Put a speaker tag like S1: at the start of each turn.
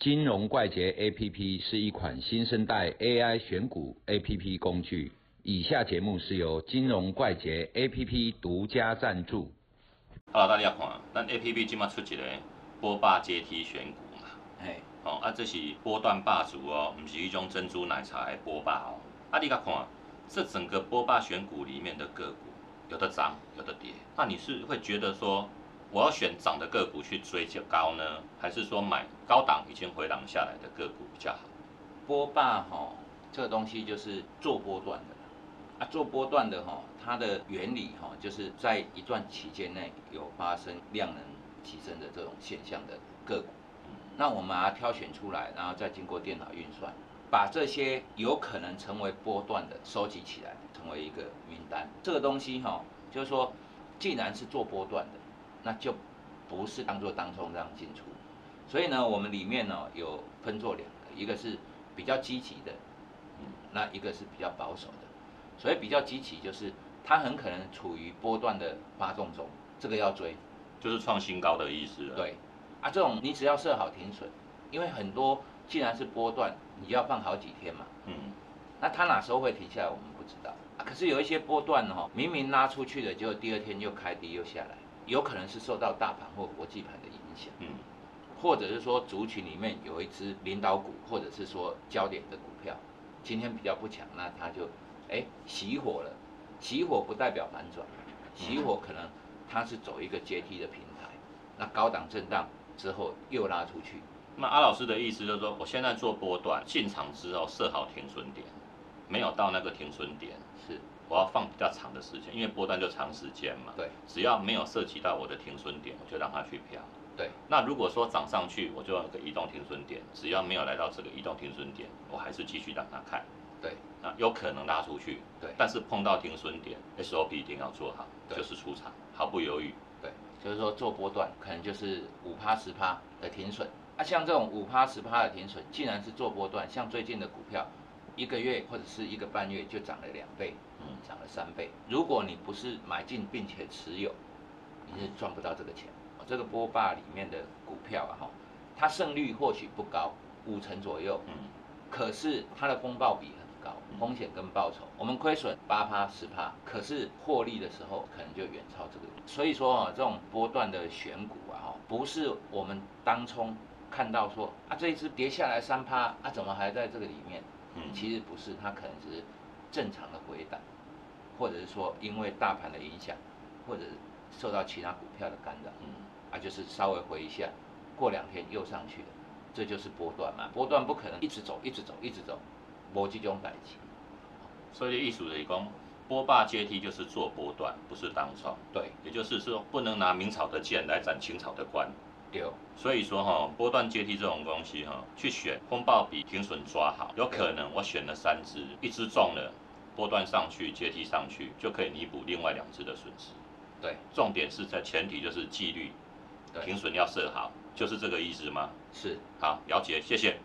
S1: 金融怪杰 APP 是一款新生代 AI 选股 APP 工具。以下节目是由金融怪杰 APP 独家赞助。
S2: Hello，大家看，咱 A P P 今麦出一个波霸阶梯选股嘛，
S3: 嘿，
S2: 哦啊，这是波段霸主哦，不是一种珍珠奶茶的波霸哦。啊，你甲看，这整个波霸选股里面的个股，有的涨，有的跌。那你是会觉得说，我要选涨的个股去追高呢，还是说买高档已经回档下来的个股比较好？
S3: 波霸哈、这个东西就是做波段的啊，做波段的哈、它的原理哈、就是在一段期间内有发生量能提升的这种现象的个股，那我们把它挑选出来，然后再经过电脑运算，把这些有可能成为波段的收集起来，成为一个名单。这个东西哈、就是说，既然是做波段的，那就不是当做当冲这样进出。所以呢，我们里面呢有分做两个，一个是比较积极的，嗯，那一个是比较保守的。所以比较积极就是它很可能处于波段的发动中，这个要追。
S2: 就是创新高的意思了。，
S3: 对，啊，这种你只要设好停损，因为很多既然是波段，你要放好几天嘛，
S2: 嗯，
S3: 那它哪时候会停下来，我们不知道啊。可是有一些波段哈、明明拉出去的，结果第二天又开低又下来，有可能是受到大盘或国际盘的影响。
S2: 嗯，
S3: 或者是说族群里面有一只领导股，或者是说焦点的股票，今天比较不强，那它就哎熄火了。熄火不代表反转，熄火可能它是走一个阶梯的平台，那高档震荡之后又拉出去。
S2: 那阿老师的意思就是说，我现在做波段进场之后设好停损点，没有到那个停损点，
S3: 是
S2: 我要放比较长的时间，因为波段就长时间嘛。
S3: 对
S2: 只要没有涉及到我的停损点，我就让它去飘。
S3: 对
S2: 那如果说涨上去，我就有个移动停损点，只要没有来到这个移动停损点，我还是继续让它看。
S3: 对
S2: 那有可能拉出去，
S3: 对
S2: 但是碰到停损点，SOP 一定要做好，就是出场，毫不犹豫。
S3: 对，就是说做波段可能就是五趴十趴的停损。啊，像这种五趴十趴的停损，既然是做波段，像最近的股票，一个月或者是一个半月就涨了两倍，涨了三倍。如果你不是买进并且持有，你是赚不到这个钱。哦这个波霸里面的股票啊，哈，它胜率或许不高，五成左右，
S2: 嗯，
S3: 可是它的风暴比很高，风险跟报酬，我们亏损八趴十趴，可是获利的时候可能就远超这个。所以说啊，这种波段的选股啊，哈，不是我们当冲看到说啊这一只跌下来三趴啊，怎么还在这个里面？
S2: 嗯
S3: 其实不是，它可能只是正常的回档，或者是说因为大盘的影响，或者受到其他股票的干扰，
S2: 嗯
S3: 啊，就是稍微回一下，过两天又上去了，这就是波段嘛。波段不可能一直走，一直走，一直走，没这种代志。
S2: 所以艺术的一共波霸阶梯就是做波段，不是当冲。
S3: 对，
S2: 也就是说，不能拿明朝的剑来斩清朝的官。
S3: 六
S2: 所以说哈、波段阶梯这种东西哈、去选风暴比停损抓好，有可能我选了三只，一只中了，波段上去阶梯上去就可以弥补另外两只的损失。
S3: 对
S2: 重点是在前提就是纪律，停
S3: 对
S2: 损要设好，就是这个意思吗？
S3: 是。
S2: 好，了解，谢谢。